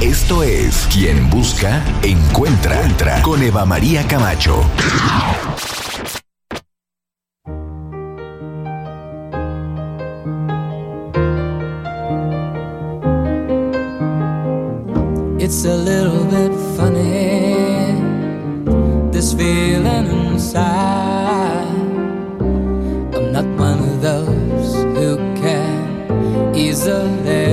Esto es Quien Busca, Encuentra, Entra con Eva María Camacho. It's a little bit funny, this feeling inside. I'm not one of those who can easily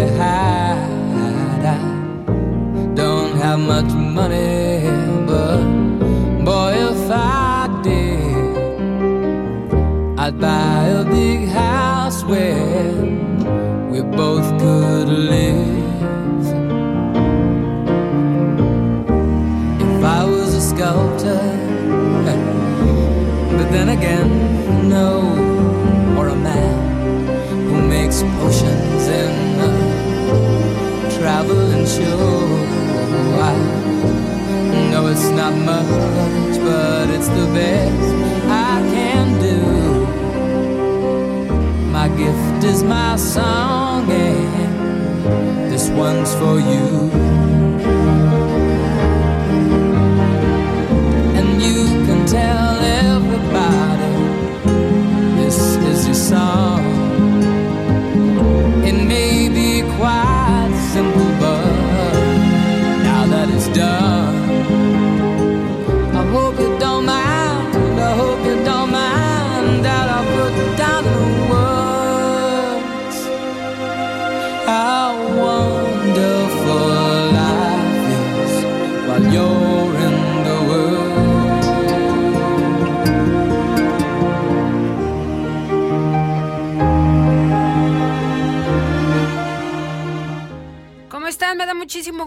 live. If I was a sculptor, but then again, no, or a man who makes potions in a traveling show. I know it's not much, but it's the best I can do. My gift is my song, and this one's for you.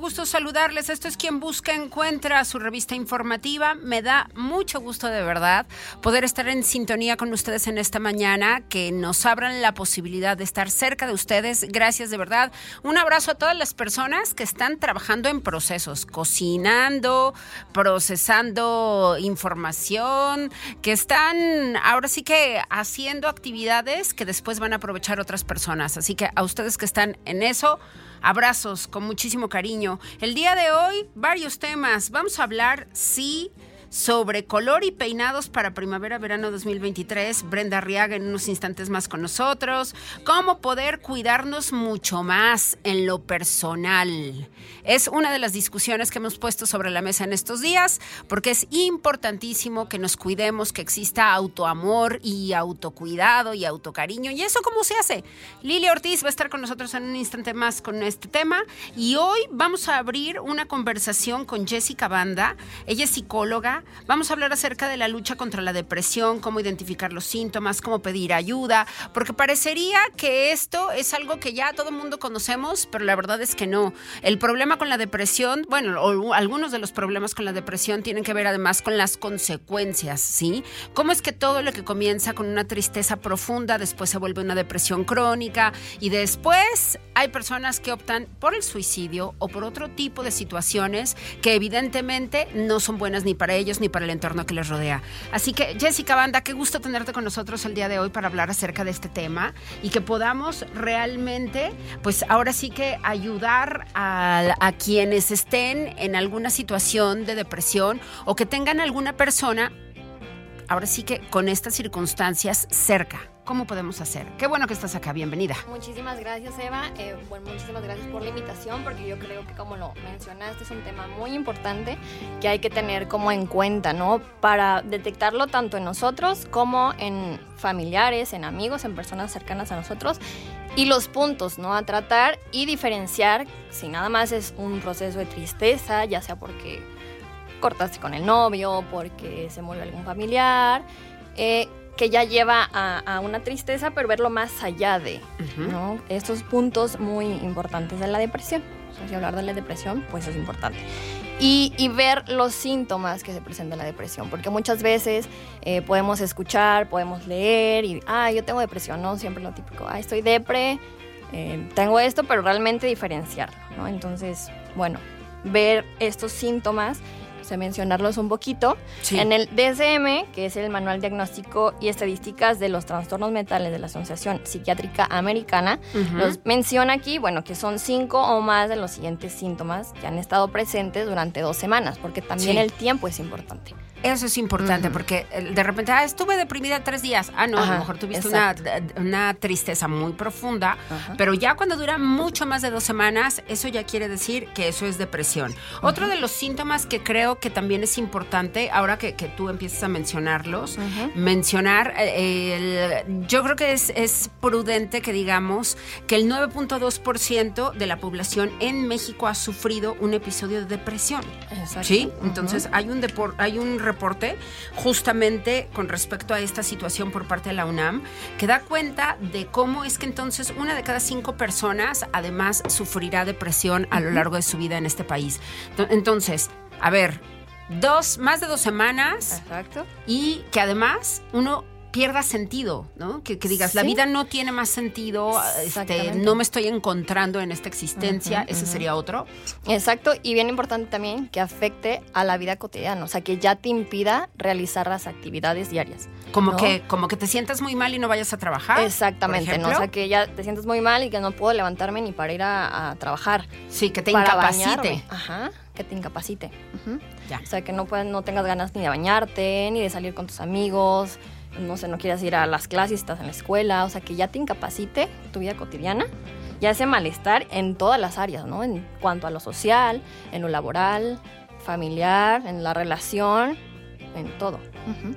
Gusto saludarles. Esto es Quien Busca Encuentra, su revista informativa. Me da mucho gusto de verdad poder estar en sintonía con ustedes en esta mañana, que nos abran la posibilidad de estar cerca de ustedes. Gracias de verdad. Un abrazo a todas las personas que están trabajando en procesos, cocinando, procesando información, que están ahora sí que haciendo actividades que después van a aprovechar otras personas. Así que a ustedes que están en eso, Abrazos con muchísimo cariño. El día de hoy, varios temas. Vamos a hablar, sí, sobre color y peinados para primavera-verano 2023. Brenda Arriaga en unos instantes más con nosotros. Cómo poder cuidarnos mucho más en lo personal. Es una de las discusiones que hemos puesto sobre la mesa en estos días, porque es importantísimo que nos cuidemos, que exista autoamor y autocuidado y autocariño. ¿Y eso cómo se hace? Lili Ortiz va a estar con nosotros en un instante más con este tema. Y hoy vamos a abrir una conversación con Jessica Banda. Ella es psicóloga. Vamos a hablar acerca de la lucha contra la depresión, cómo identificar los síntomas, cómo pedir ayuda, porque parecería que esto es algo que ya todo el mundo conocemos, pero la verdad es que no. El problema con la depresión, bueno, o algunos de los problemas con la depresión tienen que ver además con las consecuencias, ¿sí? ¿Cómo es que todo lo que comienza con una tristeza profunda después se vuelve una depresión crónica y después hay personas que optan por el suicidio o por otro tipo de situaciones que evidentemente no son buenas ni para ellos ni para el entorno que les rodea. Así que Jessica Banda, qué gusto tenerte con nosotros el día de hoy para hablar acerca de este tema y que podamos realmente, pues ahora sí que ayudar a, a quienes estén en alguna situación de depresión o que tengan alguna persona, ahora sí que con estas circunstancias cerca. ¿Cómo podemos hacer? Qué bueno que estás acá, bienvenida. Muchísimas gracias, Eva. Eh, bueno, muchísimas gracias por la invitación, porque yo creo que, como lo mencionaste, es un tema muy importante que hay que tener como en cuenta, ¿no? Para detectarlo tanto en nosotros como en familiares, en amigos, en personas cercanas a nosotros. Y los puntos, ¿no? A tratar y diferenciar si nada más es un proceso de tristeza, ya sea porque cortaste con el novio, porque se murió algún familiar. Eh, que ya lleva a, a, una tristeza, pero verlo más allá de, uh -huh. ¿no? Estos puntos muy importantes de la depresión. O sea, si hablar de la depresión, pues es importante. y, y ver los síntomas que se presenta en la depresión, porque muchas veces eh, podemos escuchar, podemos leer y, ah, yo tengo depresión, ¿no? Siempre lo típico, ah, estoy depre, eh, tengo esto, pero realmente diferenciarlo, ¿no? Entonces, bueno, ver estos síntomas mencionarlos un poquito. Sí. En el DSM, que es el Manual Diagnóstico y Estadísticas de los Trastornos Mentales de la Asociación Psiquiátrica Americana, los menciona aquí, bueno, que son cinco o más de los siguientes síntomas que han estado presentes durante dos semanas, porque también Sí. el tiempo es importante. Eso es importante porque eh, de repente, ah, estuve deprimida tres días. Ah, no, a lo mejor tuviste una, una tristeza muy profunda, Ajá. pero ya cuando dura mucho más de dos semanas, eso ya quiere decir que eso es depresión. Otro de los síntomas que creo que también es importante, ahora que, que tú empiezas a mencionarlos, mencionar, eh, el- yo creo que es, es prudente que digamos que el 9.2% de la población en México ha sufrido un episodio de depresión. Exacto. Sí, entonces hay un depor- hay un reporte justamente con respecto a esta situación por parte de la UNAM que da cuenta de cómo es que entonces una de cada cinco personas además sufrirá depresión a lo largo de su vida en este país. Ento- Entonces, a ver, dos, más de dos semanas Exacto. y que además uno pierda sentido, ¿no? Que, que digas, la vida no tiene más sentido, este, no me estoy encontrando en esta existencia, ese sería otro. Exacto, y bien importante también que afecte a la vida cotidiana, o sea, que ya te impida realizar las actividades diarias. Como ¿no? que, como que te sientas muy mal y no vayas a trabajar. Exactamente, ¿no? O sea, que ya te sientes muy mal y que no puedo levantarme ni para ir a, a trabajar. Sí, que te para incapacite. bañarme. Ajá, que te incapacite. Ya. O sea, que no, puedas, no tengas ganas ni de bañarte, ni de salir con tus amigos, no sé, no quieras ir a las clases, estás en la escuela, o sea, que ya te incapacite tu vida cotidiana. Ya ese malestar en todas las áreas, ¿no? En cuanto a lo social, en lo laboral, familiar, en la relación, en todo.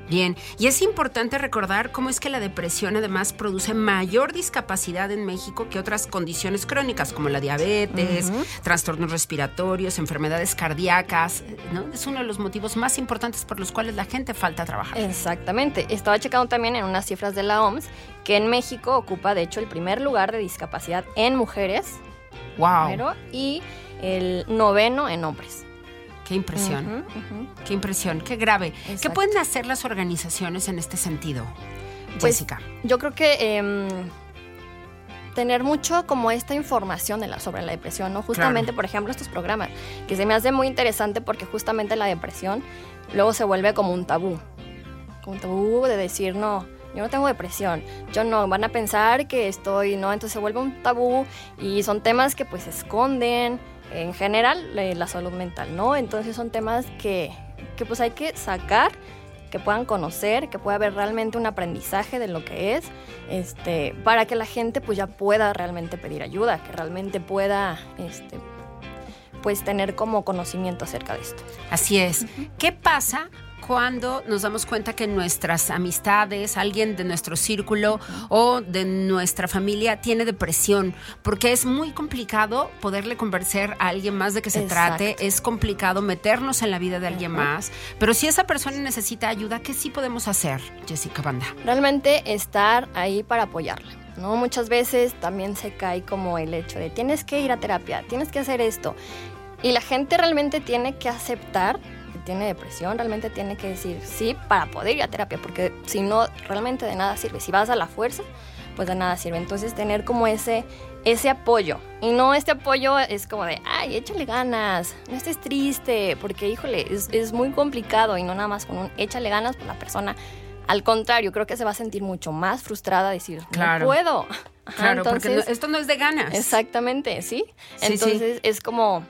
Bien, y es importante recordar cómo es que la depresión además produce mayor discapacidad en México que otras condiciones crónicas como la diabetes, trastornos respiratorios, enfermedades cardíacas, ¿no? Es uno de los motivos más importantes por los cuales la gente falta a trabajar. Exactamente. Estaba checando también en unas cifras de la OMS que en México ocupa, de hecho, el primer lugar de discapacidad en mujeres wow, primero, y el noveno en hombres. Qué impresión. Qué impresión, qué grave. ¿Qué pueden hacer las organizaciones en este sentido, Pues, Jessica? Yo creo que em, tener mucho como esta información de la, sobre la depresión, ¿no? Justamente, Claro. por ejemplo, estos programas, que se me hace muy interesante porque justamente la depresión luego se vuelve como un tabú. Como un tabú de decir, no, yo no tengo depresión, yo no, van a pensar que estoy, ¿no? Entonces se vuelve un tabú y son temas que pues esconden en general eh, la salud mental, ¿no? Entonces son temas que, que pues hay que sacar que puedan conocer, que pueda haber realmente un aprendizaje de lo que es, este, para que la gente pues ya pueda realmente pedir ayuda, que realmente pueda, este, pues tener como conocimiento acerca de esto. Así es. ¿Qué pasa cuando nos damos cuenta que nuestras amistades, alguien de nuestro círculo o de nuestra familia tiene depresión? Porque es muy complicado poderle convencer a alguien más de que se Exacto. trate, es complicado meternos en la vida de alguien más, pero si esa persona necesita ayuda, ¿qué sí podemos hacer, Jessica Banda? Realmente estar ahí para apoyarla. ¿no? Muchas veces también se cae como el hecho de tienes que ir a terapia, tienes que hacer esto. Y la gente realmente tiene que aceptar tiene depresión, realmente tiene que decir sí para poder ir a terapia, porque si no, realmente de nada sirve. Si vas a la fuerza, pues de nada sirve. Entonces tener como ese, ese apoyo. Y no este apoyo es como de, ay, échale ganas, no estés triste, porque híjole, es, es muy complicado y no nada más con un échale ganas, pues la persona al contrario, creo que se va a sentir mucho más frustrada decir, Claro. no puedo. Ajá, Claro, porque entonces- esto no es de ganas. Exactamente, ¿sí? Sí, sí. Entonces es como,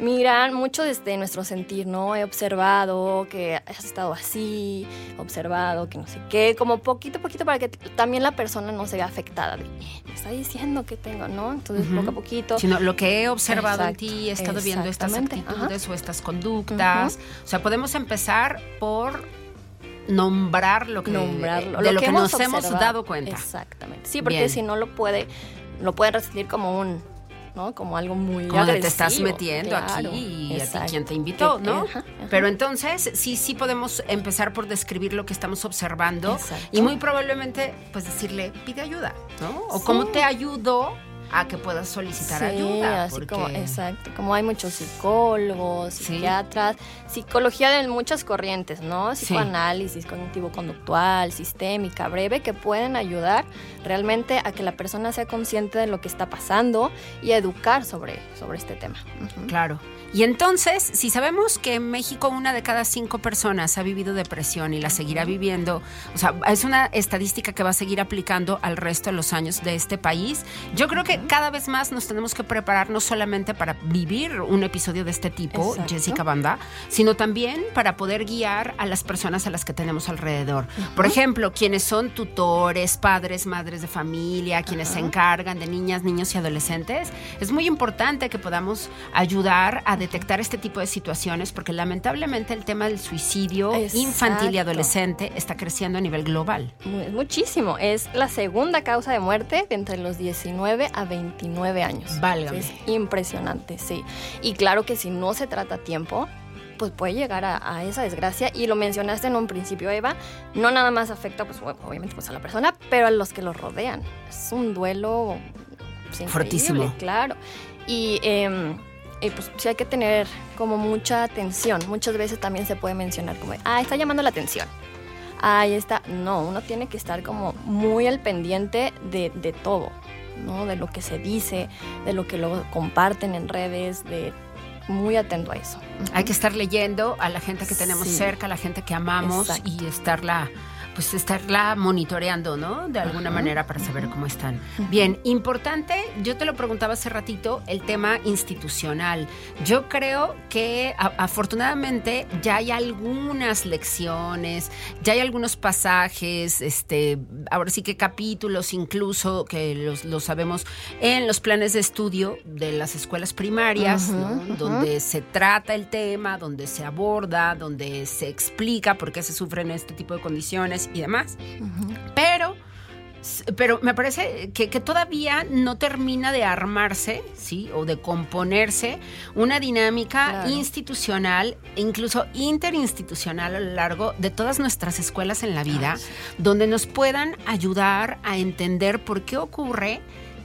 miran mucho desde nuestro sentir, ¿no? He observado que has estado así, observado que no sé qué, como poquito a poquito para que también la persona no se vea afectada. De, "Eh, me está diciendo que tengo, ¿no? Entonces poco a poquito. Sino lo que he observado en Exacto, ti, he estado viendo estas actitudes o estas conductas. O sea, podemos empezar por nombrar lo que, nombrarlo. de lo, que, hemos nos hemos dado cuenta. Exactamente. Sí, porque Bien. si no lo puede, lo puede recibir como un, ¿no? Como algo muy Como donde te estás agresivo. metiendo Claro, aquí y a ti exacto. quien te invitó, ¿no? ajá, ajá. Pero entonces sí, sí podemos empezar por describir lo que estamos observando Exacto. y muy probablemente pues decirle, pide ayuda, ¿no? O Sí. cómo te ayudo a que puedas solicitar Sí, ayuda. así porque- como, exacto, como hay muchos psicólogos, psiquiatras, psicología de muchas corrientes, ¿no? Sí. Psicoanálisis, cognitivo-conductual, sistémica, breve, que pueden ayudar realmente a que la persona sea consciente de lo que está pasando y educar sobre, sobre este tema. Claro. Y entonces, si sabemos que en México una de cada cinco personas ha vivido depresión y la seguirá viviendo, o sea, es una estadística que va a seguir aplicando al resto de los años de este país, yo creo que cada vez más nos tenemos que preparar no solamente para vivir un episodio de este tipo, Exacto. Jessica Banda, sino también para poder guiar a las personas a las que tenemos alrededor. Por ejemplo, quienes son tutores, padres, madres de familia, quienes se encargan de niñas, niños y adolescentes, es muy importante que podamos ayudar a detectar este tipo de situaciones porque lamentablemente el tema del suicidio infantil y adolescente está creciendo a nivel global. Mu- Muchísimo. Es la segunda causa de muerte de entre los 19 a 29 años. Válgame. Es impresionante, sí. Y claro que si no se trata a tiempo, pues puede llegar a, a esa desgracia. Y lo mencionaste en un principio, Eva, no nada más afecta, pues obviamente, pues a la persona, pero a los que los rodean. Es un duelo pues, Fortísimo. Claro. Y... em, y pues sí hay que tener como mucha atención. Muchas veces también se puede mencionar como, ah, está llamando la atención. Ahí está. No, uno tiene que estar como muy al pendiente de, de todo, ¿no? De lo que se dice, de lo que luego comparten en redes, de muy atento a eso. Hay que estar leyendo a la gente que tenemos Sí. cerca, a la gente que amamos Exacto. y estarla pues estarla monitoreando, ¿no? De alguna manera para saber cómo están. Bien, importante, yo te lo preguntaba hace ratito, el tema institucional. Yo creo que a- afortunadamente ya hay algunas lecciones, ya hay algunos pasajes, este, ahora sí que capítulos incluso que los, los sabemos en los planes de estudio de las escuelas primarias, ¿no? donde se trata el tema, donde se aborda, donde se explica por qué se sufren este tipo de condiciones y demás. Pero, pero me parece que, que todavía no termina de armarse, ¿sí? O de componerse una dinámica Claro. institucional, e incluso interinstitucional a lo largo de todas nuestras escuelas en la vida, donde nos puedan ayudar a entender por qué ocurre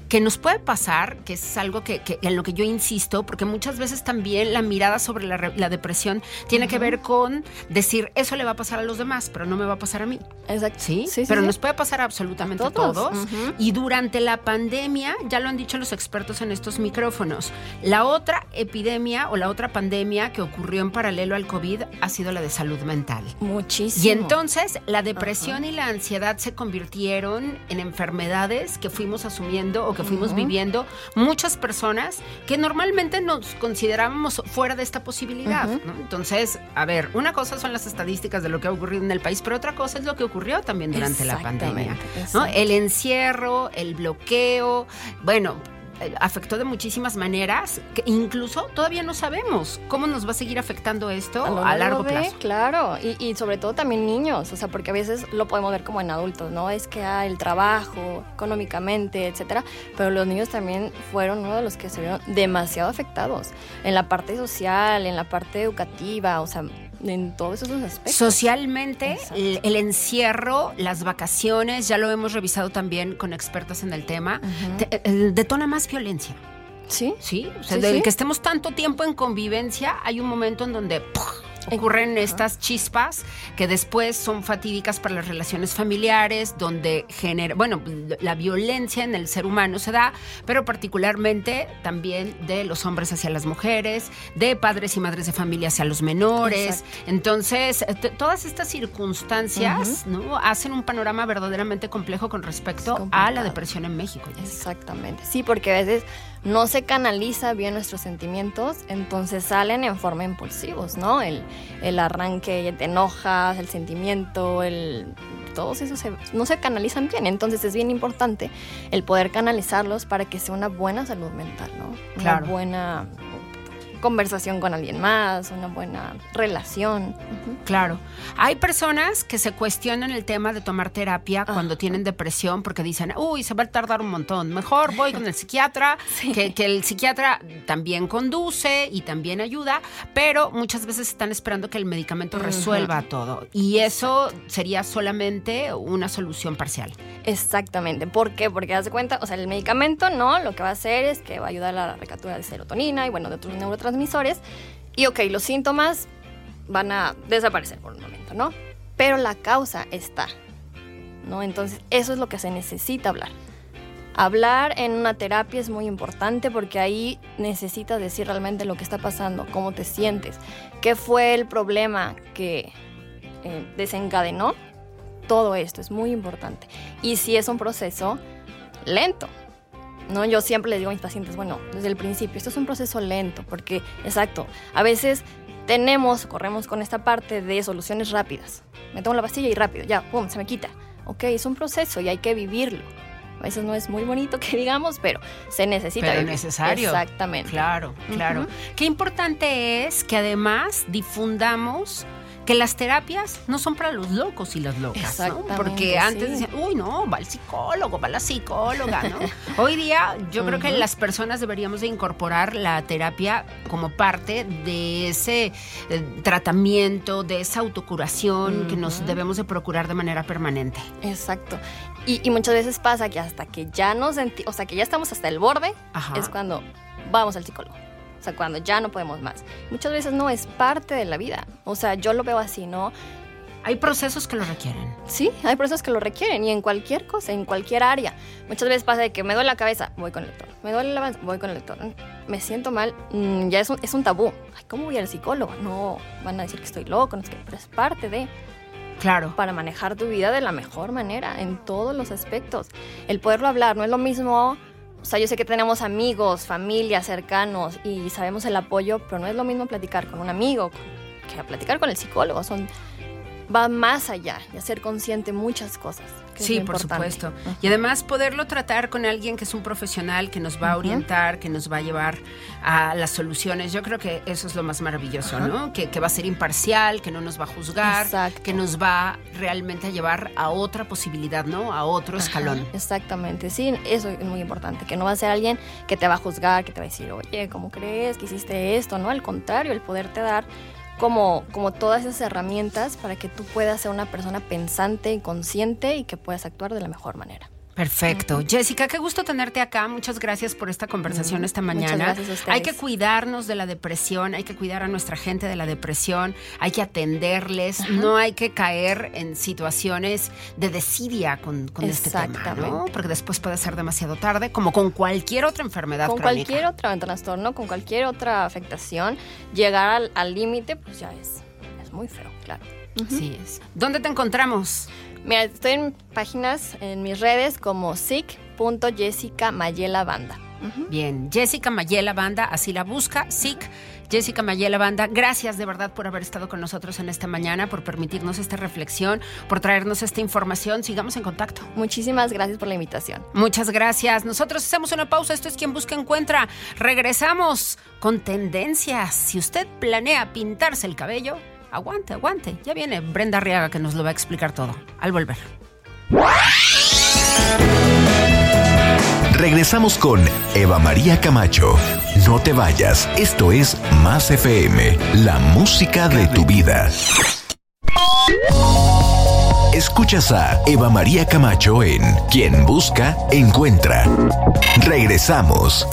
que nos puede pasar, que es algo que, que- en lo que yo insisto, porque muchas veces también la mirada sobre la, re- la depresión tiene que ver con decir, eso le va a pasar a los demás, pero no me va a pasar a mí. Exacto. ¿Sí? sí, pero sí. nos puede pasar a absolutamente A todos. todos. Y durante la pandemia, ya lo han dicho los expertos en estos micrófonos, la otra epidemia o la otra pandemia que ocurrió en paralelo al COVID ha sido la de salud mental. Muchísimo. Y entonces la depresión y la ansiedad se convirtieron en enfermedades que fuimos asumiendo o que fuimos viviendo muchas personas que normalmente nos considerábamos fuera de esta posibilidad. ¿no? Entonces, a ver, una cosa son las estadísticas de lo que ha ocurrido en el país, pero otra cosa es lo que ocurrió también durante la pandemia. ¿no? El encierro, el bloqueo, bueno, afectó de muchísimas maneras que incluso todavía no sabemos cómo nos va a seguir afectando esto a, largo plazo. Claro, y, y sobre todo también niños, o sea, porque a veces lo podemos ver como en adultos, ¿no? Es que hay el trabajo, económicamente, etcétera, pero los niños también fueron uno de los que se vieron demasiado afectados en la parte social, en la parte educativa, o sea, en todos esos aspectos. Socialmente, el, el encierro, las vacaciones, ya lo hemos revisado también con expertos en el tema, te- eh, detona más violencia, Sí, ¿sí? O sea, Sí, del sí. que estemos tanto tiempo en convivencia, hay un momento en donde. Ocurren estas chispas que después son fatídicas para las relaciones familiares, donde genera, bueno, la violencia en el ser humano se da, pero particularmente también de los hombres hacia las mujeres, de padres y madres de familia hacia los menores. Exacto. Entonces, todas estas circunstancias ¿no? hacen un panorama verdaderamente complejo con respecto a la depresión en México. Exactamente, sí, porque a veces no se canaliza bien nuestros sentimientos, entonces salen en forma impulsivos, ¿no? El, el arranque, te enojas, el sentimiento, el todos esos se- no se canalizan bien, entonces es bien importante el poder canalizarlos para que sea una buena salud mental, ¿no? Claro. Una buena conversación con alguien más, una buena relación. Claro. Hay personas que se cuestionan el tema de tomar terapia cuando tienen depresión porque dicen, uy, se va a tardar un montón. Mejor voy con el psiquiatra, que, que, el psiquiatra también conduce y también ayuda, pero muchas veces están esperando que el medicamento resuelva todo. Y eso sería solamente una solución parcial. Exactamente. ¿Por qué? Porque de cuenta, o sea, el medicamento no, lo que va a hacer es que va a ayudar a la recaptura de serotonina y bueno, de otros neurotransmisores. Y ok, los síntomas van a desaparecer por un momento, ¿no? Pero la causa está, ¿no? Entonces, eso es lo que se necesita hablar. Hablar en una terapia es muy importante porque ahí necesitas decir realmente lo que está pasando, cómo te sientes, qué fue el problema que eh, desencadenó todo esto, es muy importante. Y si es un proceso lento, ¿no? Yo siempre les digo a mis pacientes, bueno, desde el principio, esto es un proceso lento, porque, exacto, a veces tenemos, corremos con esta parte de soluciones rápidas. Me tomo la pastilla y rápido, ya, pum, se me quita. Ok, es un proceso y hay que vivirlo. A veces no es muy bonito que digamos, pero se necesita. Pero necesario. Exactamente. Claro, claro. Qué importante es que además difundamos que las terapias no son para los locos y las locas, ¿no? Porque antes decían, uy, no, va al psicólogo, va la psicóloga, ¿no? Hoy día yo creo que las personas deberíamos de incorporar la terapia como parte de ese eh, tratamiento, de esa autocuración que nos debemos de procurar de manera permanente. Exacto. Y, muchas veces pasa que hasta que ya nos o sea, que ya estamos hasta el borde, es cuando vamos al psicólogo. O sea, cuando ya no podemos más. Muchas veces no es parte de la vida. O sea, yo lo veo así, ¿no? Hay procesos que lo requieren. Sí, hay procesos que lo requieren y en cualquier cosa, en cualquier área. Muchas veces pasa de que me duele la cabeza, voy con el lector. Me duele la cabeza, voy con el lector. Me siento mal, mm, ya es un, es un tabú. Ay, ¿cómo voy al psicólogo? No, van a decir que estoy loco, no sé qué, pero es parte de... Claro. Para manejar tu vida de la mejor manera, en todos los aspectos. El poderlo hablar no es lo mismo o sea, yo sé que tenemos amigos, familia, cercanos y sabemos el apoyo, pero no es lo mismo platicar con un amigo que platicar con el psicólogo. Son, va más allá y hacer consciente muchas cosas sí, por supuesto. Y además poderlo tratar con alguien que es un profesional, que nos va a orientar, que nos va a llevar a las soluciones. Yo creo que eso es lo más maravilloso, ¿no? Que, va a ser imparcial, que no nos va a juzgar, que nos va realmente a llevar a otra posibilidad, ¿no? A otro escalón. Exactamente, sí, eso es muy importante, que no va a ser alguien que te va a juzgar, que te va a decir, oye, ¿cómo crees que hiciste esto? No, al contrario, el poderte dar como, como todas esas herramientas para que tú puedas ser una persona pensante y consciente y que puedas actuar de la mejor manera. Perfecto. Jessica, qué gusto tenerte acá. Muchas gracias por esta conversación esta mañana. Hay que cuidarnos de la depresión, hay que cuidar a nuestra gente de la depresión, hay que atenderles, no hay que caer en situaciones de desidia con, este tema, ¿no? Porque después puede ser demasiado tarde, como con cualquier otra enfermedad Con cualquier otro trastorno, con cualquier otra afectación, llegar al límite, pues ya es, es muy feo, claro. Sí es. ¿Dónde te encontramos? Mira, estoy en páginas en mis redes como sic.jessica Mayela Banda. Bien, Jessica Mayela Banda, así la busca, SIC. Jessica Mayela Banda, gracias de verdad por haber estado con nosotros en esta mañana, por permitirnos esta reflexión, por traernos esta información. Sigamos en contacto. Muchísimas gracias por la invitación. Muchas gracias. Nosotros hacemos una pausa. Esto es Quien Busca Encuentra. Regresamos con tendencias. Si usted planea pintarse el cabello, aguante, aguante. Ya viene Brenda Arriaga que nos lo va a explicar todo al volver. Regresamos con Eva María Camacho. No te vayas, esto es Más FM, la música de tu vida. Escuchas a Eva María Camacho en Quien Busca, Encuentra. Regresamos.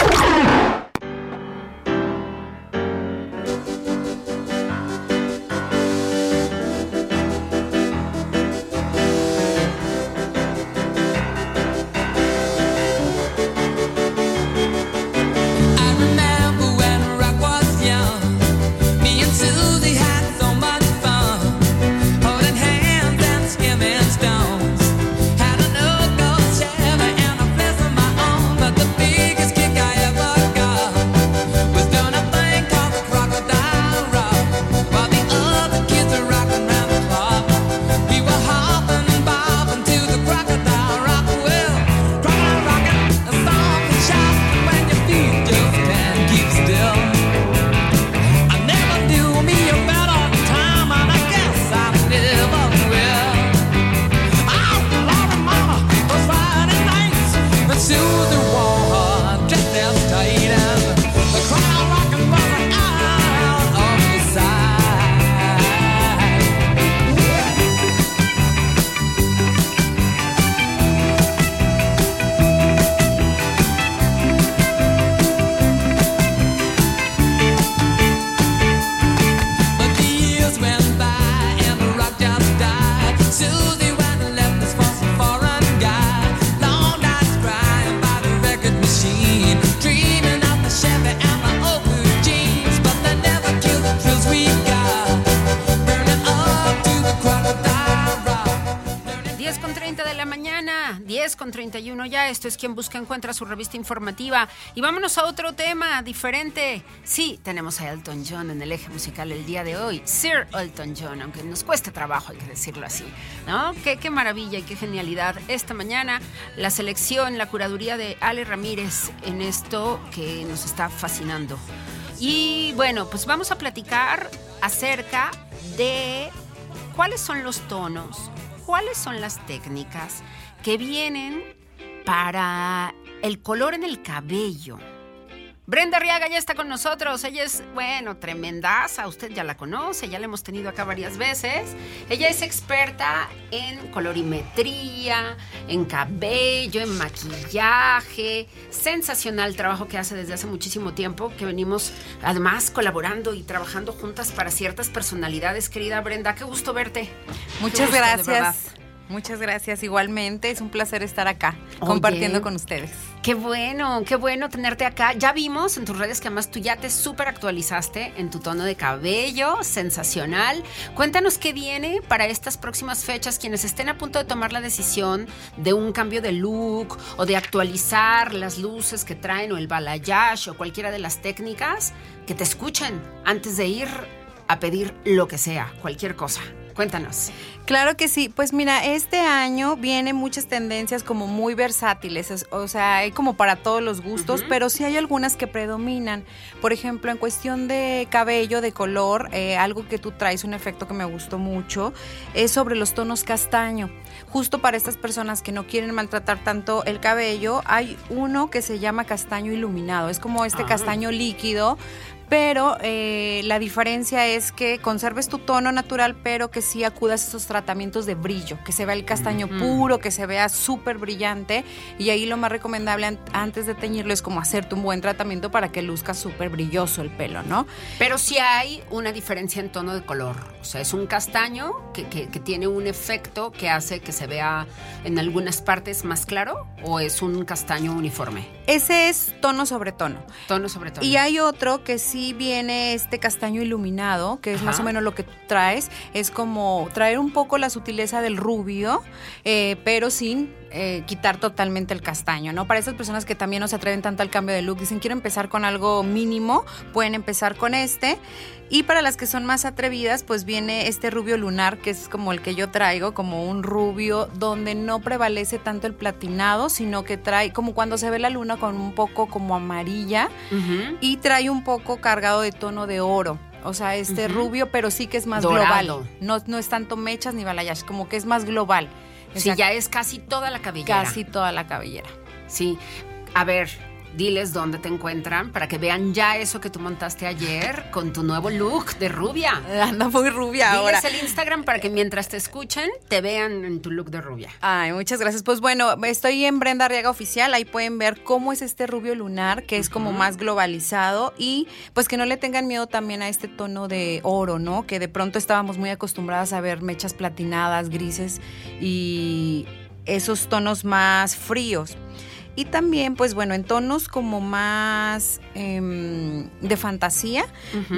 10 con 31 ya. Esto es quien busca encuentra su revista informativa. Y vámonos a otro tema diferente. Sí, tenemos a Elton John en el eje musical el día de hoy. Sir Elton John, aunque nos cueste trabajo, hay que decirlo así. ¿No? Qué, qué maravilla y qué genialidad. Esta mañana la selección, la curaduría de Ale Ramírez en esto que nos está fascinando. Y bueno, pues vamos a platicar acerca de cuáles son los tonos, cuáles son las técnicas que vienen para el color en el cabello. Brenda Arriaga ya está con nosotros. Ella es, bueno, tremendaza. Usted ya la conoce, ya la hemos tenido acá varias veces. Ella es experta en colorimetría, en cabello, en maquillaje. Sensacional trabajo que hace desde hace muchísimo tiempo, que venimos además colaborando y trabajando juntas para ciertas personalidades. Querida Brenda, qué gusto verte. Muchas Qué gusto, gracias. Muchas gracias. Igualmente, es un placer estar acá Oye. compartiendo con ustedes. Qué bueno, qué bueno tenerte acá. Ya vimos en tus redes que además tú ya te súper actualizaste en tu tono de cabello, sensacional. Cuéntanos qué viene para estas próximas fechas, quienes estén a punto de tomar la decisión de un cambio de look o de actualizar las luces que traen o el balayage o cualquiera de las técnicas, que te escuchen antes de ir a pedir lo que sea, cualquier cosa. Cuéntanos. Claro que sí. Pues mira, este año vienen muchas tendencias como muy versátiles, es- o sea, hay como para todos los gustos, pero sí hay algunas que predominan. Por ejemplo, en cuestión de cabello, de color, eh, algo que tú traes, un efecto que me gustó mucho, es sobre los tonos castaño. Justo para estas personas que no quieren maltratar tanto el cabello, hay uno que se llama castaño iluminado. Es como este Ah. castaño líquido, pero eh, la diferencia es que conserves tu tono natural, pero que sí acudas a esos tratamientos de brillo, que se vea el castaño puro, que se vea súper brillante. Y ahí lo más recomendable an- antes de teñirlo es como hacerte un buen tratamiento para que luzca súper brilloso el pelo, ¿no? Pero sí hay una diferencia en tono de color. O sea, es un castaño que, que- que tiene un efecto que hace que se vea en algunas partes más claro o es un castaño uniforme. Ese es tono sobre tono. Tono sobre tono. Y hay otro que sí viene este castaño iluminado, que es más o menos lo que tú traes. Es como traer un poco la sutileza del rubio, eh, pero sin eh, quitar totalmente el castaño, ¿no? Para esas personas que también no se atreven tanto al cambio de look, dicen quiero empezar con algo mínimo, pueden empezar con este. Y para las que son más atrevidas, pues viene este rubio lunar, que es como el que yo traigo, como un rubio donde no prevalece tanto el platinado, sino que trae como cuando se ve la luna con un poco como amarilla y trae un poco cargado de tono de oro. O sea, este rubio, pero sí que es más Dorado. global. No, no es tanto mechas ni balayage, como que es más global. O Sí, ya es casi toda la cabellera. casi toda la cabellera. Sí. A ver, diles dónde te encuentran para que vean ya eso que tú montaste ayer con tu nuevo look de rubia. Anda muy rubia ahora. Diles el Instagram para que mientras te escuchen te vean en tu look de rubia. Ay, muchas gracias. Pues bueno, estoy en Brenda Arriaga Oficial. Ahí pueden ver cómo es este rubio lunar, que es como más globalizado. Y pues que no le tengan miedo también a este tono de oro, ¿no? Que de pronto estábamos muy acostumbradas a ver mechas platinadas, grises y esos tonos más fríos. Y también, pues bueno, en tonos como más em, de fantasía,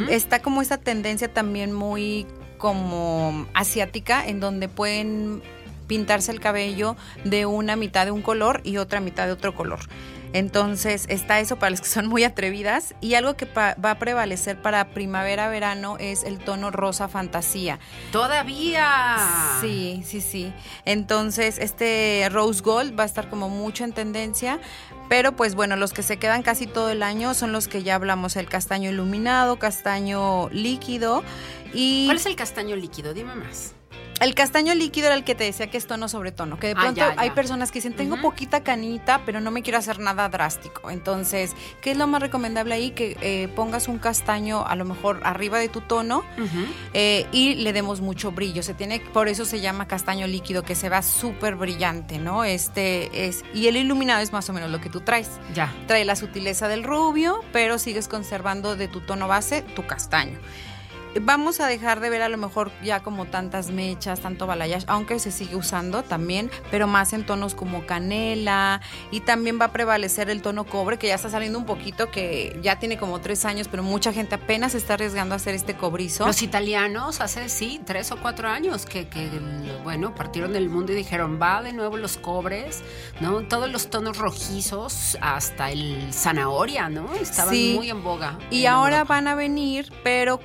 está como esta tendencia también muy como asiática, en donde pueden pintarse el cabello de una mitad de un color y otra mitad de otro color. Entonces está eso para las que son muy atrevidas y algo que va a prevalecer para primavera-verano es el tono rosa fantasía. Todavía. Sí, sí, sí. Entonces, este Rose Gold va a estar como mucho en tendencia. Pero pues bueno, los que se quedan casi todo el año son los que ya hablamos, el castaño iluminado, castaño líquido y ¿Cuál es el castaño líquido? Dime más. El castaño líquido era el que te decía que es tono sobre tono, que de Ah, pronto ya, hay personas que dicen, tengo poquita canita, pero no me quiero hacer nada drástico. Entonces, ¿qué es lo más recomendable ahí? Que eh, pongas un castaño a lo mejor arriba de tu tono eh, y le demos mucho brillo. Se tiene, por eso se llama castaño líquido, que se va súper brillante, ¿no? Este es, y el iluminado es más o menos lo que tú traes. Ya. Trae la sutileza del rubio, pero sigues conservando de tu tono base tu castaño. Vamos a dejar de ver a lo mejor ya como tantas mechas, tanto balayage, aunque se sigue usando también, pero más en tonos como canela y también va a prevalecer el tono cobre que ya está saliendo un poquito, que ya tiene como tres años, pero mucha gente apenas está arriesgando a hacer este cobrizo. Los italianos hace, sí, tres o cuatro años que, que, bueno, partieron del mundo y dijeron, va de nuevo los cobres, ¿no? Todos los tonos rojizos hasta el zanahoria, ¿no? Estaban Sí. muy en boga. Y en ahora Europa. van a venir, pero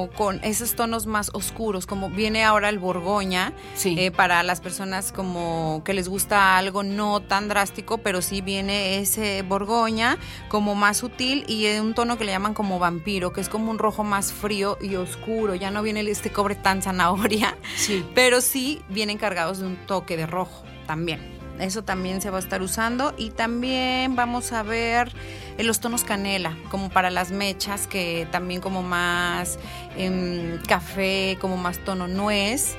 como con esos tonos más oscuros, como viene ahora el Borgoña, Sí. eh, para las personas como que les gusta algo no tan drástico, pero sí viene ese Borgoña como más sutil y en un tono que le llaman como vampiro, que es como un rojo más frío y oscuro, ya no viene este cobre tan zanahoria, Sí. pero sí vienen cargados de un toque de rojo también. Eso también se va a estar usando y también vamos a ver en los tonos canela, como para las mechas, que también como más em, café, como más tono nuez.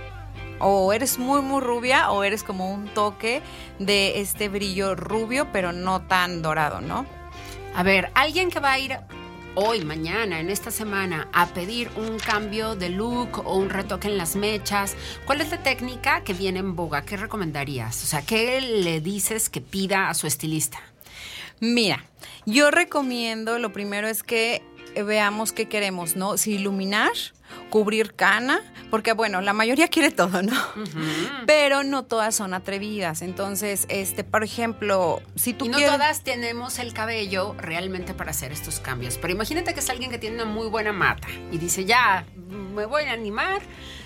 O eres muy muy rubia o eres como un toque de este brillo rubio, pero no tan dorado, ¿no? A ver, alguien que va a ir hoy, mañana, en esta semana, a pedir un cambio de look o un retoque en las mechas, ¿cuál es la técnica que viene en boga? ¿Qué recomendarías? O sea, ¿qué le dices que pida a su estilista? Mira, yo recomiendo, lo primero es que veamos qué queremos, ¿no? Si iluminar, cubrir cana, porque bueno, la mayoría quiere todo, ¿no? Pero no todas son atrevidas. Entonces, este, por ejemplo, si tú y no quieres todas tenemos el cabello realmente para hacer estos cambios. Pero imagínate que es alguien que tiene una muy buena mata y dice, ya, me voy a animar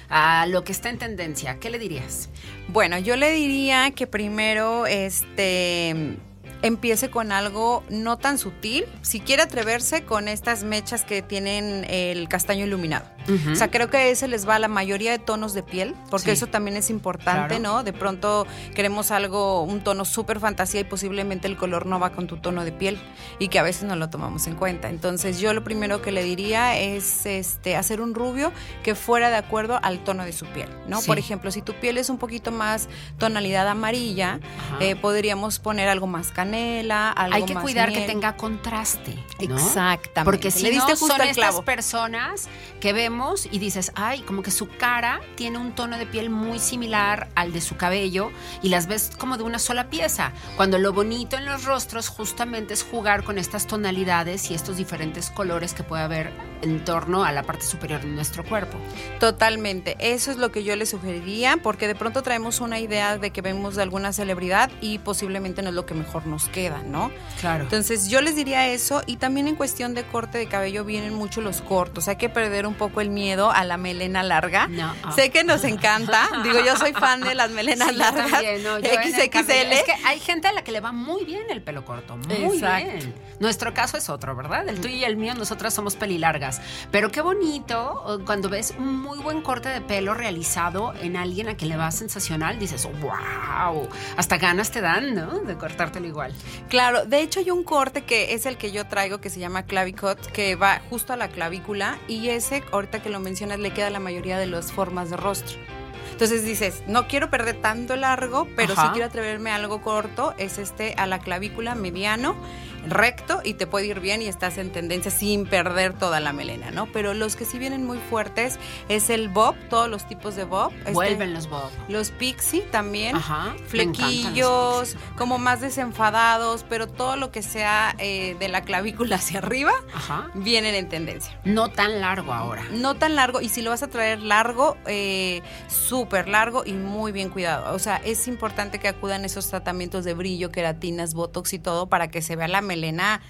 a lo que está en tendencia. ¿Qué le dirías? Bueno, yo le diría que primero este empiece con algo no tan sutil, si quiere atreverse con estas mechas que tienen el castaño iluminado. O sea, creo que ese les va a la mayoría de tonos de piel, porque Sí. eso también es importante, Claro. ¿no? De pronto queremos algo, un tono súper fantasía y posiblemente el color no va con tu tono de piel y que a veces no lo tomamos en cuenta. Entonces yo lo primero que le diría es este, hacer un rubio que fuera de acuerdo al tono de su piel, ¿no? Sí. Por ejemplo, si tu piel es un poquito más tonalidad amarilla, eh, podríamos poner algo más canela, algo Hay que más cuidar que tenga contraste. ¿no? Exactamente. Porque si Le diste no, justo son estas personas que vemos y dices, ay, como que su cara tiene un tono de piel muy similar al de su cabello y las ves como de una sola pieza. Cuando lo bonito en los rostros justamente es jugar con estas tonalidades y estos diferentes colores que puede haber en torno a la parte superior de nuestro cuerpo. Totalmente, eso es lo que yo le sugeriría, porque de pronto traemos una idea de que vemos de alguna celebridad y posiblemente no es lo que mejor nos queda, ¿no? Claro. Entonces yo les diría eso y también en cuestión de corte de cabello vienen mucho los cortos, hay que perder un poco el miedo a la melena larga. No. Sé que nos encanta, digo yo soy fan de las melenas Sí, yo largas, también, no, yo XXL. Es que hay gente a la que le va muy bien el pelo corto, muy Exacto. bien. Nuestro caso es otro, ¿verdad? El tuyo y el mío, nosotras somos pelilargas. Pero qué bonito cuando ves un muy buen corte de pelo realizado en alguien a quien le va sensacional, dices, wow, hasta ganas te dan, ¿no? De cortártelo igual. Claro, de hecho hay un corte que es el que yo traigo que se llama clavicot, que va justo a la clavícula y ese, ahorita que lo mencionas, le queda a la mayoría de las formas de rostro. Entonces dices, no quiero perder tanto largo, pero Ajá. si quiero atreverme a algo corto, es este a la clavícula mediano, recto y te puede ir bien y estás en tendencia sin perder toda la melena, ¿no? Pero los que sí vienen muy fuertes es el bob, todos los tipos de bob. este, Vuelven los bob. los pixie también Ajá. flequillos, como más desenfadados, pero todo lo que sea eh, de la clavícula hacia arriba Ajá. vienen en tendencia. No tan largo ahora. No tan largo, y si lo vas a traer largo, eh, súper largo y muy bien cuidado. O sea, es importante que acudan esos tratamientos de brillo, queratinas, botox y todo para que se vea la melena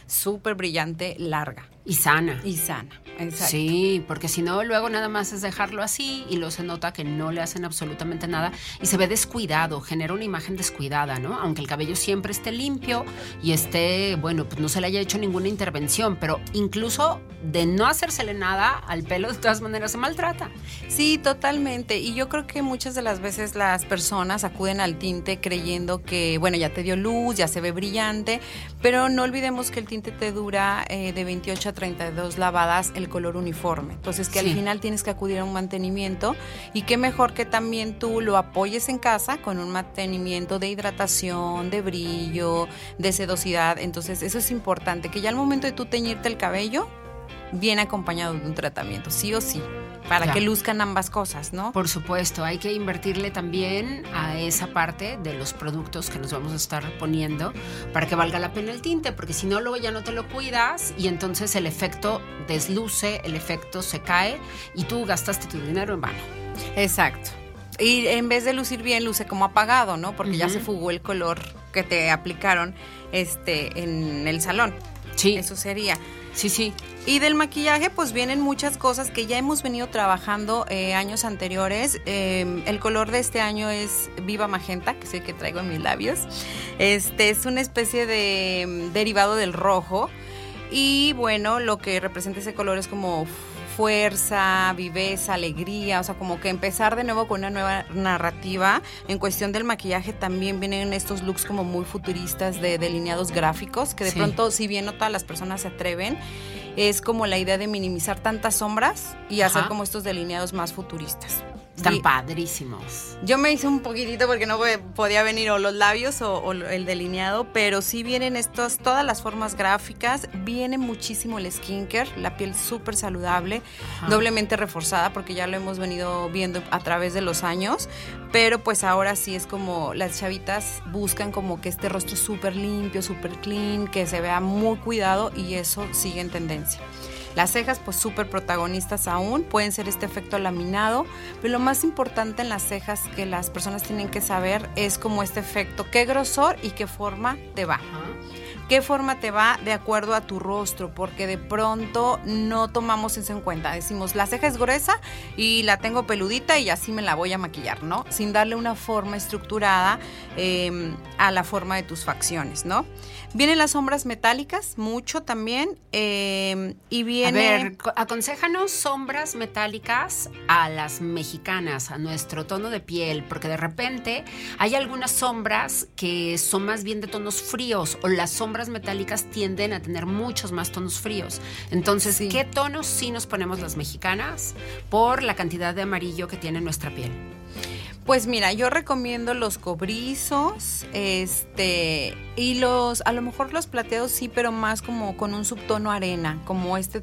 súper brillante, larga Y sana. y sana. Exacto. Sí, porque si no, luego nada más es dejarlo así y luego se nota que no le hacen absolutamente nada y se ve descuidado, genera una imagen descuidada, ¿no? Aunque el cabello siempre esté limpio y esté, bueno, pues no se le haya hecho ninguna intervención, pero incluso de no hacérsele nada al pelo, de todas maneras se maltrata. Sí, totalmente. Y yo creo que muchas de las veces las personas acuden al tinte creyendo que, bueno, ya te dio luz, ya se ve brillante, pero no olvidemos que el tinte te dura eh, de 28 a 32 lavadas el color uniforme. Entonces que Sí. al final tienes que acudir a un mantenimiento y qué mejor que también tú lo apoyes en casa con un mantenimiento de hidratación, de brillo, de sedosidad. Entonces eso es importante, que ya al momento de tú teñirte el cabello, viene acompañado de un tratamiento, sí o sí. Para que luzcan ambas cosas, ¿no? Por supuesto, hay que invertirle también a esa parte de los productos que nos vamos a estar poniendo para que valga la pena el tinte, porque si no, luego ya no te lo cuidas y entonces el efecto desluce, el efecto se cae y tú gastaste tu dinero en vano. Exacto. Y en vez de lucir bien, luce como apagado, ¿no? Porque ya se fugó el color que te aplicaron este en el salón. Sí, Eso sería. Sí, sí. Y del maquillaje, pues vienen muchas cosas que ya hemos venido trabajando eh, años anteriores. Eh, el color de este año es Viva Magenta, que es el que traigo en mis labios. Este es una especie de mm, derivado del rojo. Y bueno, lo que representa ese color es como fuerza, viveza, alegría, o sea, como que empezar de nuevo con una nueva narrativa. En cuestión del maquillaje también vienen estos looks como muy futuristas de delineados gráficos, que de Sí. pronto, si bien no todas las personas se atreven, es como la idea de minimizar tantas sombras y hacer Ajá. como estos delineados más futuristas. Están Y- padrísimos. yo me hice un poquitito porque no po- podía venir o los labios o, o el delineado, pero sí vienen estos, todas las formas gráficas, viene muchísimo el skincare, la piel súper saludable, Ajá. doblemente reforzada porque ya lo hemos venido viendo a través de los años, pero pues ahora sí es como las chavitas buscan como que este rostro súper limpio, súper clean, que se vea muy cuidado y eso sigue en tendencia. Las cejas, pues súper protagonistas aún, pueden ser este efecto laminado, pero lo más importante en las cejas que las personas tienen que saber es como este efecto, qué grosor y qué forma te va. ¿Qué forma te va de acuerdo a tu rostro? Porque de pronto no tomamos eso en cuenta. Decimos, la ceja es gruesa y la tengo peludita y así me la voy a maquillar, ¿no? Sin darle una forma estructurada eh, a la forma de tus facciones, ¿no? Vienen las sombras metálicas, mucho también. eh, y A viene... ver, co- aconséjanos sombras metálicas a las mexicanas, a nuestro tono de piel, porque de repente hay algunas sombras que son más bien de tonos fríos o las sombras metálicas tienden a tener muchos más tonos fríos. Entonces, Sí. ¿qué tonos sí nos ponemos las mexicanas por la cantidad de amarillo que tiene nuestra piel? Pues mira, yo recomiendo los cobrizos, este, y los, a lo mejor los plateados sí, pero más como con un subtono arena, como este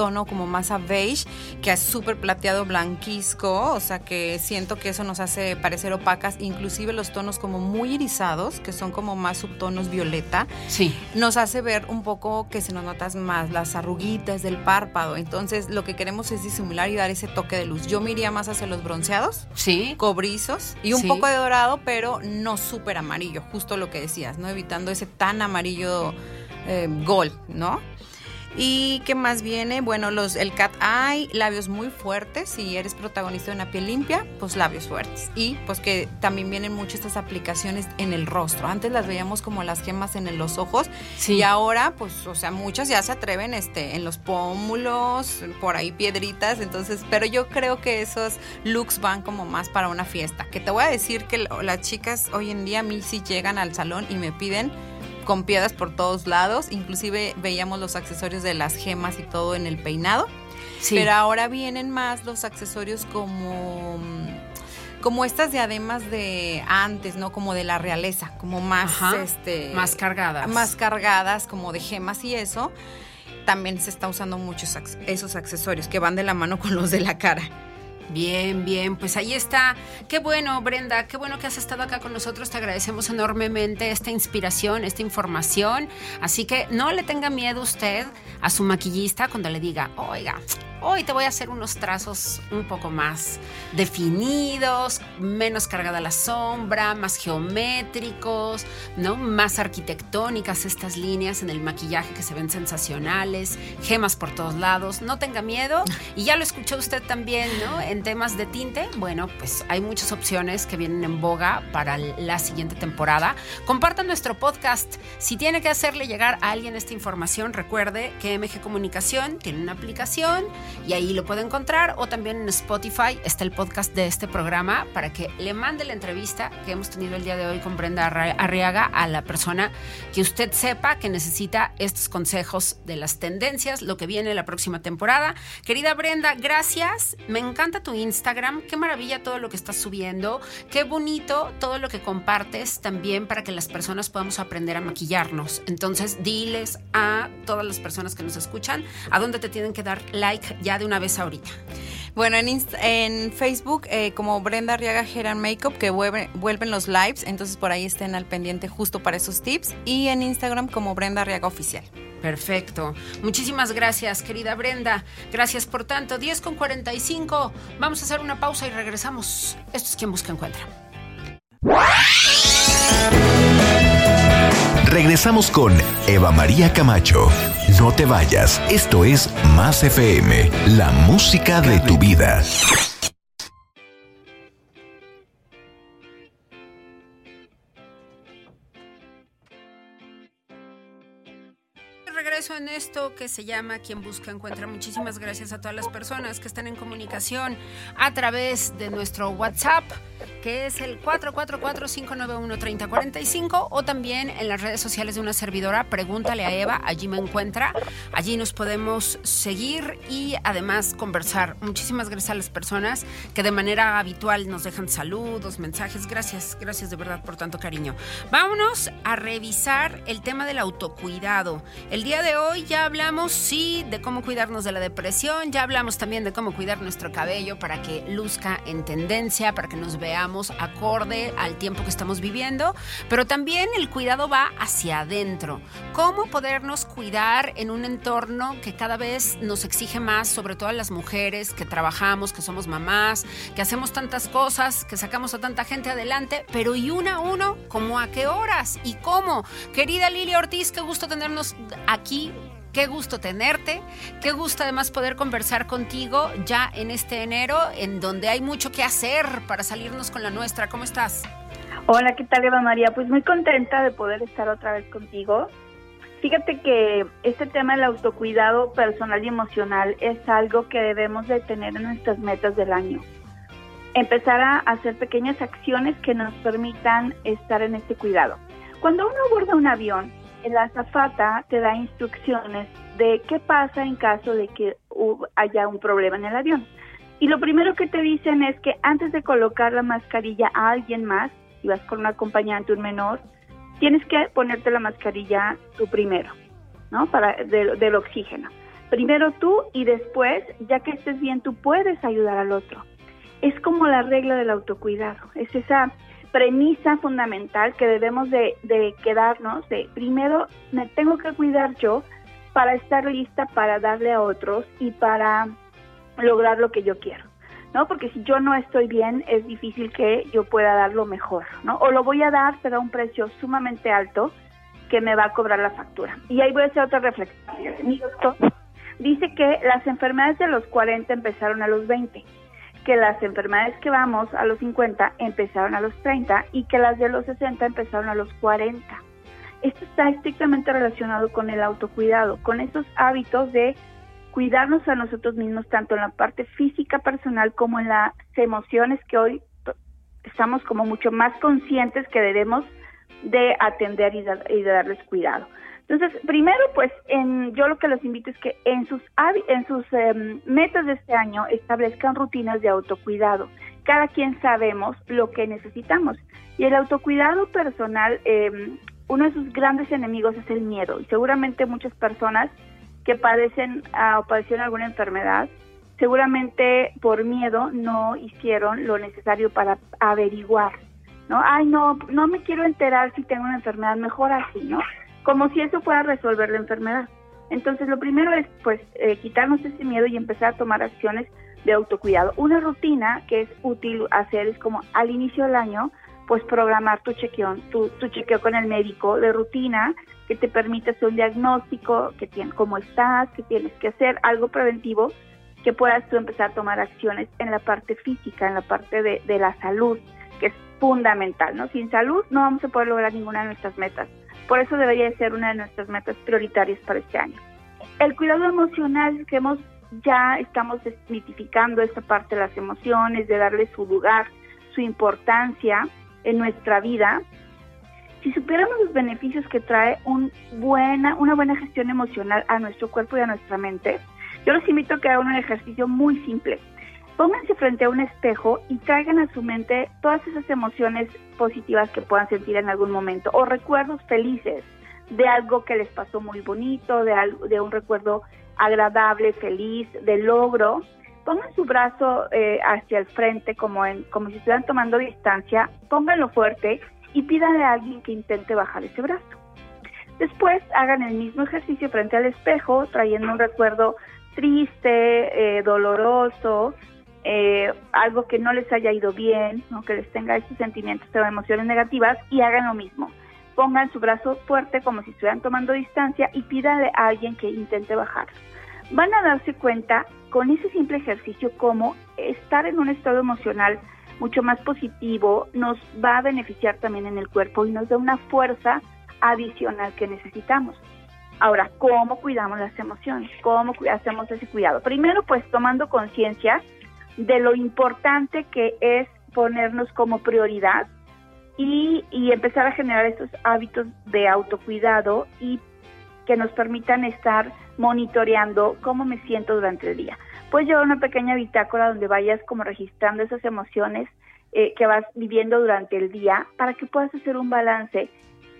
tono como más a beige, que es súper plateado blanquisco, o sea que siento que eso nos hace parecer opacas, inclusive los tonos como muy irisados, que son como más subtonos violeta, Sí. nos hace ver un poco que se nos notas más las arruguitas del párpado, entonces lo que queremos es disimular y dar ese toque de luz. Yo me iría más hacia los bronceados, Sí. cobrizos y un Sí. poco de dorado, pero no súper amarillo, justo lo que decías, ¿no? Evitando ese tan amarillo eh, gold, ¿no? ¿Y qué más viene? Bueno, los, el cat eye, labios muy fuertes. Si eres protagonista de una piel limpia, pues labios fuertes. Y pues que también vienen mucho estas aplicaciones en el rostro. Antes las veíamos como las gemas en los ojos. Sí. Y ahora, pues, o sea, muchas ya se atreven este, en los pómulos, por ahí piedritas. Entonces, pero yo creo que esos looks van como más para una fiesta. Que te voy a decir que las chicas hoy en día a mí sí llegan al salón y me piden con piedras por todos lados. Inclusive veíamos los accesorios de las gemas y todo en el peinado. Sí. Pero ahora vienen más los accesorios como mm, como estas diademas de antes, ¿no? Como de la realeza, como más Ajá, este más cargadas. más cargadas, como de gemas y eso. También se está usando muchos esos accesorios que van de la mano con los de la cara. Bien, bien, pues ahí está. Qué bueno, Brenda, qué bueno que has estado acá con nosotros. Te agradecemos enormemente esta inspiración, esta información. Así que no le tenga miedo usted a su maquillista cuando le diga, oiga, hoy te voy a hacer unos trazos un poco más definidos, menos cargada la sombra, más geométricos, ¿no? Más arquitectónicas estas líneas en el maquillaje que se ven sensacionales, gemas por todos lados. No tenga miedo. Y ya lo escuchó usted también, ¿no? En temas de tinte, bueno, pues hay muchas opciones que vienen en boga para la siguiente temporada. Compartan nuestro podcast. Si tiene que hacerle llegar a alguien esta información, recuerde que MG Comunicación tiene una aplicación y ahí lo puede encontrar o también en Spotify está el podcast de este programa para que le mande la entrevista que hemos tenido el día de hoy con Brenda Arriaga a la persona que usted sepa que necesita estos consejos de las tendencias, lo que viene la próxima temporada. Querida Brenda, gracias. Me encanta tu Instagram. Qué maravilla todo lo que estás subiendo. Qué bonito todo lo que compartes también para que las personas podamos aprender a maquillarnos. Entonces, diles a todas las personas que nos escuchan a dónde te tienen que dar like ya de una vez ahorita. Bueno, en, Facebook eh, como Brenda Arriaga Hair Makeup que vuelven los lives, entonces por ahí estén al pendiente justo para esos tips y en Instagram como Brenda Arriaga Oficial. Perfecto. Muchísimas gracias, querida Brenda. Gracias por tanto. 10 con 45. Vamos a hacer una pausa y regresamos. Esto es quien busca encuentra. Regresamos con Eva María Camacho. No te vayas. Esto es Más FM, la música de tu vida. En esto que se llama Quien Busca Encuentra. Muchísimas gracias a todas las personas que están en comunicación a través de nuestro WhatsApp, que es el 444-591-3045, o también en las redes sociales de una servidora, pregúntale a Eva, allí me encuentra. Allí nos podemos seguir y además conversar. Muchísimas gracias a las personas que de manera habitual nos dejan saludos, mensajes. Gracias, gracias de verdad por tanto cariño. Vámonos a revisar el tema del autocuidado. El día de hoy ya hablamos, sí, de cómo cuidarnos de la depresión, ya hablamos también de cómo cuidar nuestro cabello para que luzca en tendencia, para que nos veamos acorde al tiempo que estamos viviendo, pero también el cuidado va hacia adentro. Cómo podernos cuidar en un entorno que cada vez nos exige más, sobre todo a las mujeres que trabajamos, que somos mamás, que hacemos tantas cosas, que sacamos a tanta gente adelante, pero y uno a uno, ¿cómo a qué horas y cómo? Querida Lilia Ortiz, qué gusto tenernos aquí Qué gusto tenerte, qué gusto además poder conversar contigo ya en este enero, en donde hay mucho que hacer para salirnos con la nuestra. ¿Cómo estás? Hola, ¿qué tal Eva María? Pues muy contenta de poder estar otra vez contigo. Fíjate que este tema del autocuidado personal y emocional es algo que debemos de tener en nuestras metas del año. Empezar a hacer pequeñas acciones que nos permitan estar en este cuidado. Cuando uno aborda un avión, la azafata te da instrucciones de qué pasa en caso de que haya un problema en el avión. Y lo primero que te dicen es que antes de colocar la mascarilla a alguien más, si vas con un acompañante, un menor, tienes que ponerte la mascarilla tú primero, ¿no? Para del oxígeno. Primero tú y después, ya que estés bien, tú puedes ayudar al otro. Es como la regla del autocuidado. Es esa premisa fundamental que debemos de, quedarnos de primero me tengo que cuidar yo para estar lista para darle a otros y para lograr lo que yo quiero, ¿no? Porque si yo no estoy bien, es difícil que yo pueda dar lo mejor, ¿no? O lo voy a dar, pero a un precio sumamente alto que me va a cobrar la factura. Y ahí voy a hacer otra reflexión. Mi doctor dice que las enfermedades de los 40 empezaron a los 20 que las enfermedades que vamos a los 50 empezaron a los 30 y que las de los 60 empezaron a los 40. Esto está estrictamente relacionado con el autocuidado, con esos hábitos de cuidarnos a nosotros mismos, tanto en la parte física personal como en las emociones que hoy estamos como mucho más conscientes que debemos de atender y de darles cuidado. Entonces, primero, pues, en, yo lo que los invito es que en sus, en sus em, metas de este año establezcan rutinas de autocuidado. Cada quien sabemos lo que necesitamos. Y el autocuidado personal, em, uno de sus grandes enemigos es el miedo. Y seguramente muchas personas que padecen ah, o padecieron alguna enfermedad, seguramente por miedo no hicieron lo necesario para averiguar, ¿no? Ay, no, no me quiero enterar si tengo una enfermedad, mejor así, ¿no? Como si eso fuera resolver la enfermedad. Entonces, lo primero es, pues, eh, quitarnos ese miedo y empezar a tomar acciones de autocuidado. Una rutina que es útil hacer es como al inicio del año, pues, programar tu chequeo, tu, tu chequeo con el médico de rutina que te permite hacer un diagnóstico, que tienes, cómo estás, que tienes que hacer, algo preventivo, que puedas tú empezar a tomar acciones en la parte física, en la parte de, de la salud, que es fundamental, ¿no? Sin salud no vamos a poder lograr ninguna de nuestras metas. Por eso debería ser una de nuestras metas prioritarias para este año. El cuidado emocional que hemos ya estamos desmitificando esta parte de las emociones, de darle su lugar, su importancia en nuestra vida. Si supiéramos los beneficios que trae un buena, una buena gestión emocional a nuestro cuerpo y a nuestra mente, yo los invito a que hagan un ejercicio muy simple. Pónganse frente a un espejo y traigan a su mente todas esas emociones positivas que puedan sentir en algún momento o recuerdos felices de algo que les pasó muy bonito, de, algo, de un recuerdo agradable, feliz, de logro. Pongan su brazo eh, hacia el frente como, en, como si estuvieran tomando distancia, pónganlo fuerte y pídanle a alguien que intente bajar ese brazo. Después hagan el mismo ejercicio frente al espejo, trayendo un recuerdo triste, eh, doloroso, eh, algo que no les haya ido bien, ¿no? que les tenga estos sentimientos o emociones negativas y hagan lo mismo. Pongan su brazo fuerte como si estuvieran tomando distancia y pídanle a alguien que intente bajar. Van a darse cuenta con ese simple ejercicio cómo estar en un estado emocional mucho más positivo nos va a beneficiar también en el cuerpo y nos da una fuerza adicional que necesitamos. Ahora, ¿cómo cuidamos las emociones? ¿Cómo hacemos ese cuidado? Primero, pues tomando conciencia de lo importante que es ponernos como prioridad y, y, empezar a generar estos hábitos de autocuidado y que nos permitan estar monitoreando cómo me siento durante el día. Puedes llevar una pequeña bitácora donde vayas como registrando esas emociones eh, que vas viviendo durante el día para que puedas hacer un balance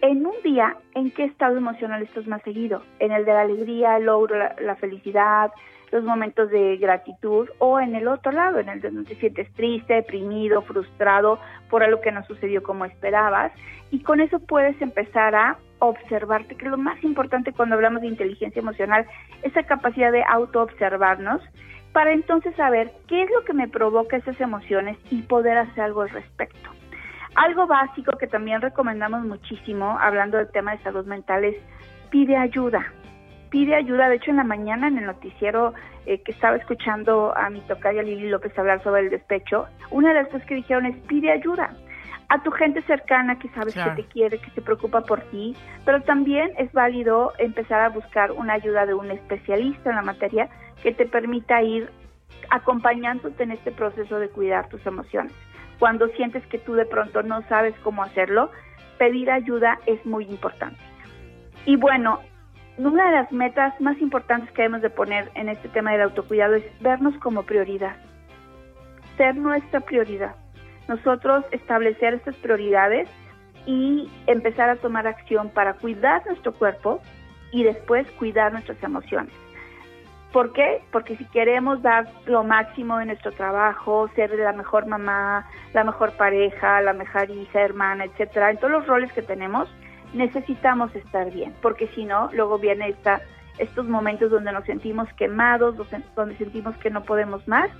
en un día, ¿en qué estado emocional estás más seguido? ¿En el de la alegría, el logro, la, felicidad, los momentos de gratitud? ¿O en el otro lado, en el de donde te sientes triste, deprimido, frustrado por algo que no sucedió como esperabas? Y con eso puedes empezar a observarte, que lo más importante cuando hablamos de inteligencia emocional, esa capacidad de auto-observarnos para entonces saber qué es lo que me provoca esas emociones y poder hacer algo al respecto. Algo básico que también recomendamos muchísimo, hablando del tema de salud mental, es pide ayuda. Pide ayuda. De hecho, en la mañana en el noticiero eh, que estaba escuchando a mi tocaya Lili López hablar sobre el despecho, una de las cosas que dijeron es pide ayuda a tu gente cercana que sabes que te quiere, que se preocupa por ti, pero también es válido empezar a buscar una ayuda de un especialista en la materia que te permita ir acompañándote en este proceso de cuidar tus emociones cuando sientes que tú de pronto no sabes cómo hacerlo, pedir ayuda es muy importante. Y bueno, una de las metas más importantes que debemos de poner en este tema del autocuidado es vernos como prioridad, ser nuestra prioridad. Nosotros establecer estas prioridades y empezar a tomar acción para cuidar nuestro cuerpo y después cuidar nuestras emociones. ¿Por qué? Porque si queremos dar lo máximo en nuestro trabajo, ser la mejor mamá, la mejor pareja, la mejor hija, hermana, etcétera, en todos los roles que tenemos, necesitamos estar bien, porque si no, luego viene esta, estos momentos donde nos sentimos quemados, donde sentimos que no podemos más,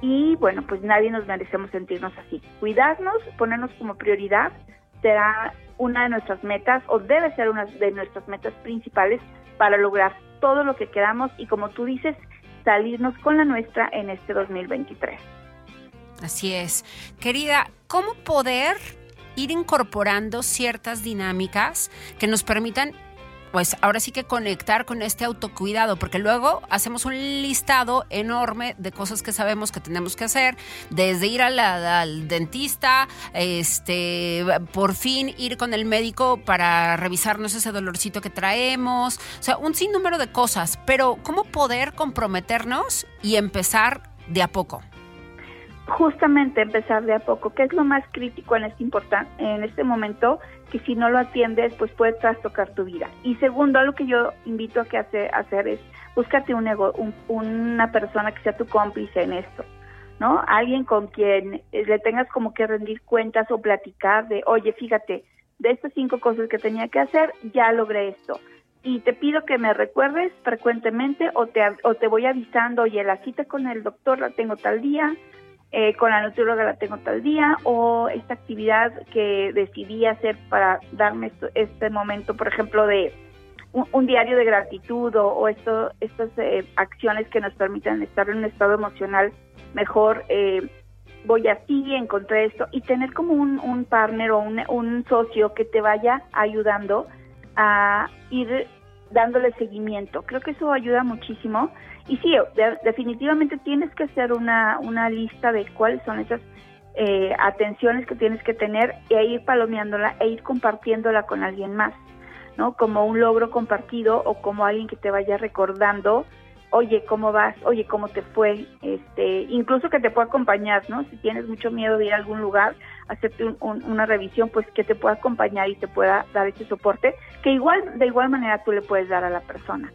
y bueno, pues nadie nos merecemos sentirnos así. Cuidarnos, ponernos como prioridad, será una de nuestras metas, o debe ser una de nuestras metas principales para lograr todo lo que queramos y como tú dices, salirnos con la nuestra en este 2023. Así es. Querida, ¿cómo poder ir incorporando ciertas dinámicas que nos permitan pues ahora sí que conectar con este autocuidado, porque luego hacemos un listado enorme de cosas que sabemos que tenemos que hacer, desde ir al dentista, este, por fin ir con el médico para revisarnos ese dolorcito que traemos, o sea, un sinnúmero de cosas, pero ¿cómo poder comprometernos y empezar de a poco? Justamente empezar de a poco, que es lo más crítico en este, en este momento, que si no lo atiendes, pues puede trastocar tu vida. Y segundo, algo que yo invito a que hace, hacer es búscate un, una persona que sea tu cómplice en esto, ¿no? Alguien con quien eh, le tengas como que rendir cuentas o platicar de, oye, fíjate, de estas cinco cosas que tenía que hacer, ya logré esto. Y te pido que me recuerdes frecuentemente o te, o te voy avisando, oye, la cita con el doctor la tengo tal día, eh, con la nutrióloga la tengo tal día, o esta actividad que decidí hacer para darme este momento, por ejemplo, de un, diario de gratitud o, esto, estas eh, acciones que nos permiten estar en un estado emocional mejor. Eh, voy así, encontré esto, y tener como un, un partner o un, un socio que te vaya ayudando a ir dándole seguimiento. Creo que eso ayuda muchísimo y sí, definitivamente tienes que hacer una, una lista de cuáles son esas eh, atenciones que tienes que tener e ir palomeándola e ir compartiéndola con alguien más, ¿no? Como un logro compartido o como alguien que te vaya recordando, oye, ¿cómo vas? Oye, ¿cómo te fue? Este, incluso que te pueda acompañar, ¿no? Si tienes mucho miedo de ir a algún lugar, hacerte una revisión, pues que te pueda acompañar y te pueda dar ese soporte, que igual, de igual manera tú le puedes dar a la persona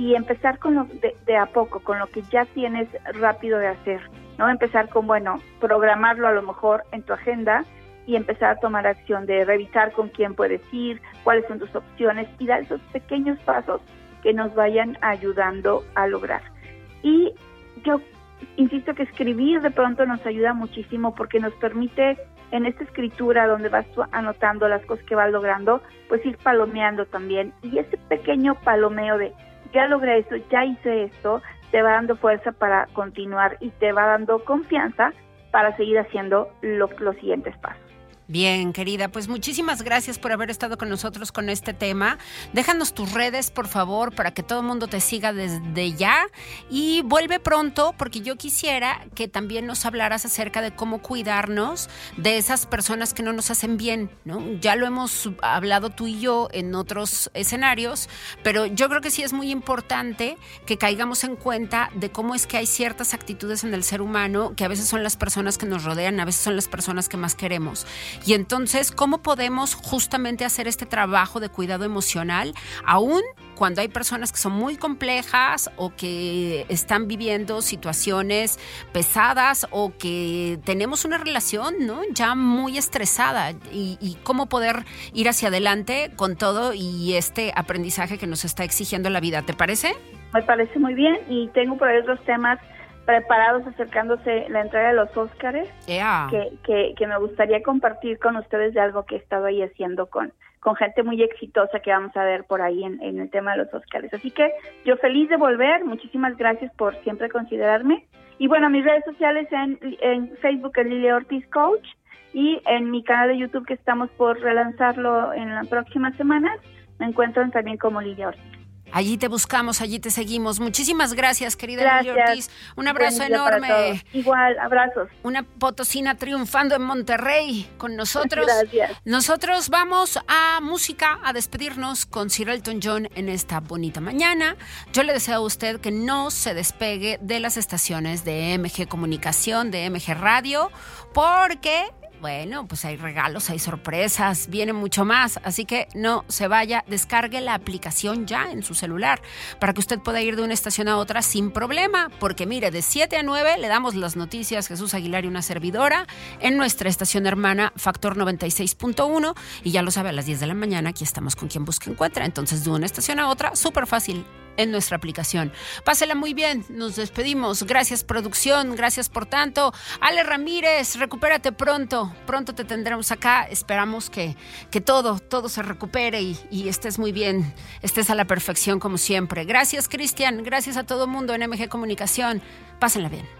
y empezar con lo de, de, a poco, con lo que ya tienes rápido de hacer, ¿no? Empezar con, bueno, programarlo a lo mejor en tu agenda y empezar a tomar acción de revisar con quién puedes ir, cuáles son tus opciones y dar esos pequeños pasos que nos vayan ayudando a lograr. Y yo insisto que escribir de pronto nos ayuda muchísimo porque nos permite en esta escritura donde vas anotando las cosas que vas logrando, pues ir palomeando también. Y ese pequeño palomeo de ya logré esto, ya hice esto, te va dando fuerza para continuar y te va dando confianza para seguir haciendo los siguientes pasos. Bien, querida, pues muchísimas gracias por haber estado con nosotros con este tema. Déjanos tus redes, por favor, para que todo el mundo te siga desde ya. Y vuelve pronto, porque yo quisiera que también nos hablaras acerca de cómo cuidarnos de esas personas que no nos hacen bien, ¿no? Ya lo hemos hablado tú y yo en otros escenarios, pero yo creo que sí es muy importante que caigamos en cuenta de cómo es que hay ciertas actitudes en el ser humano que a veces son las personas que nos rodean, a veces son las personas que más queremos. Y entonces, ¿cómo podemos justamente hacer este trabajo de cuidado emocional aún cuando hay personas que son muy complejas o que están viviendo situaciones pesadas o que tenemos una relación ¿no? ya muy estresada y, y, cómo poder ir hacia adelante con todo y este aprendizaje que nos está exigiendo la vida. ¿Te parece? Me parece muy bien y tengo por ahí otros temas preparados acercándose la entrega de los Óscares que, que, que, me gustaría compartir con ustedes de algo que he estado ahí haciendo con, con gente muy exitosa que vamos a ver por ahí en, en el tema de los Óscares. Así que yo feliz de volver, muchísimas gracias por siempre considerarme. Y bueno, mis redes sociales en, en Facebook es Lilia Ortiz Coach y en mi canal de YouTube que estamos por relanzarlo en las próximas semanas, me encuentran también como Lilia Ortiz. Allí te buscamos, allí te seguimos. Muchísimas gracias, querida Lilia Ortiz. Un abrazo enorme. Igual, abrazos. Una potosina triunfando en Monterrey con nosotros. Gracias. Nosotros vamos a música, a despedirnos con Sir Elton John en esta bonita mañana. Yo le deseo a usted que no se despegue de las estaciones de MG Comunicación, de MG Radio, porque bueno, pues hay regalos, hay sorpresas, viene mucho más. Así que no se vaya, descargue la aplicación ya en su celular para que usted pueda ir de una estación a otra sin problema. Porque mire, de 7 a 9 le damos las noticias Jesús Aguilar y una servidora en nuestra estación hermana Factor 96.1. Y ya lo sabe, a las 10 de la mañana aquí estamos con quien busque encuentra. Entonces, de una estación a otra, súper fácil en nuestra aplicación. Pásela muy bien, nos despedimos. Gracias producción, gracias por tanto. Ale Ramírez, recupérate pronto, pronto te tendremos acá. Esperamos que, que todo, todo se recupere y, y estés muy bien, estés a la perfección como siempre. Gracias Cristian, gracias a todo mundo en MG Comunicación. Pásenla bien.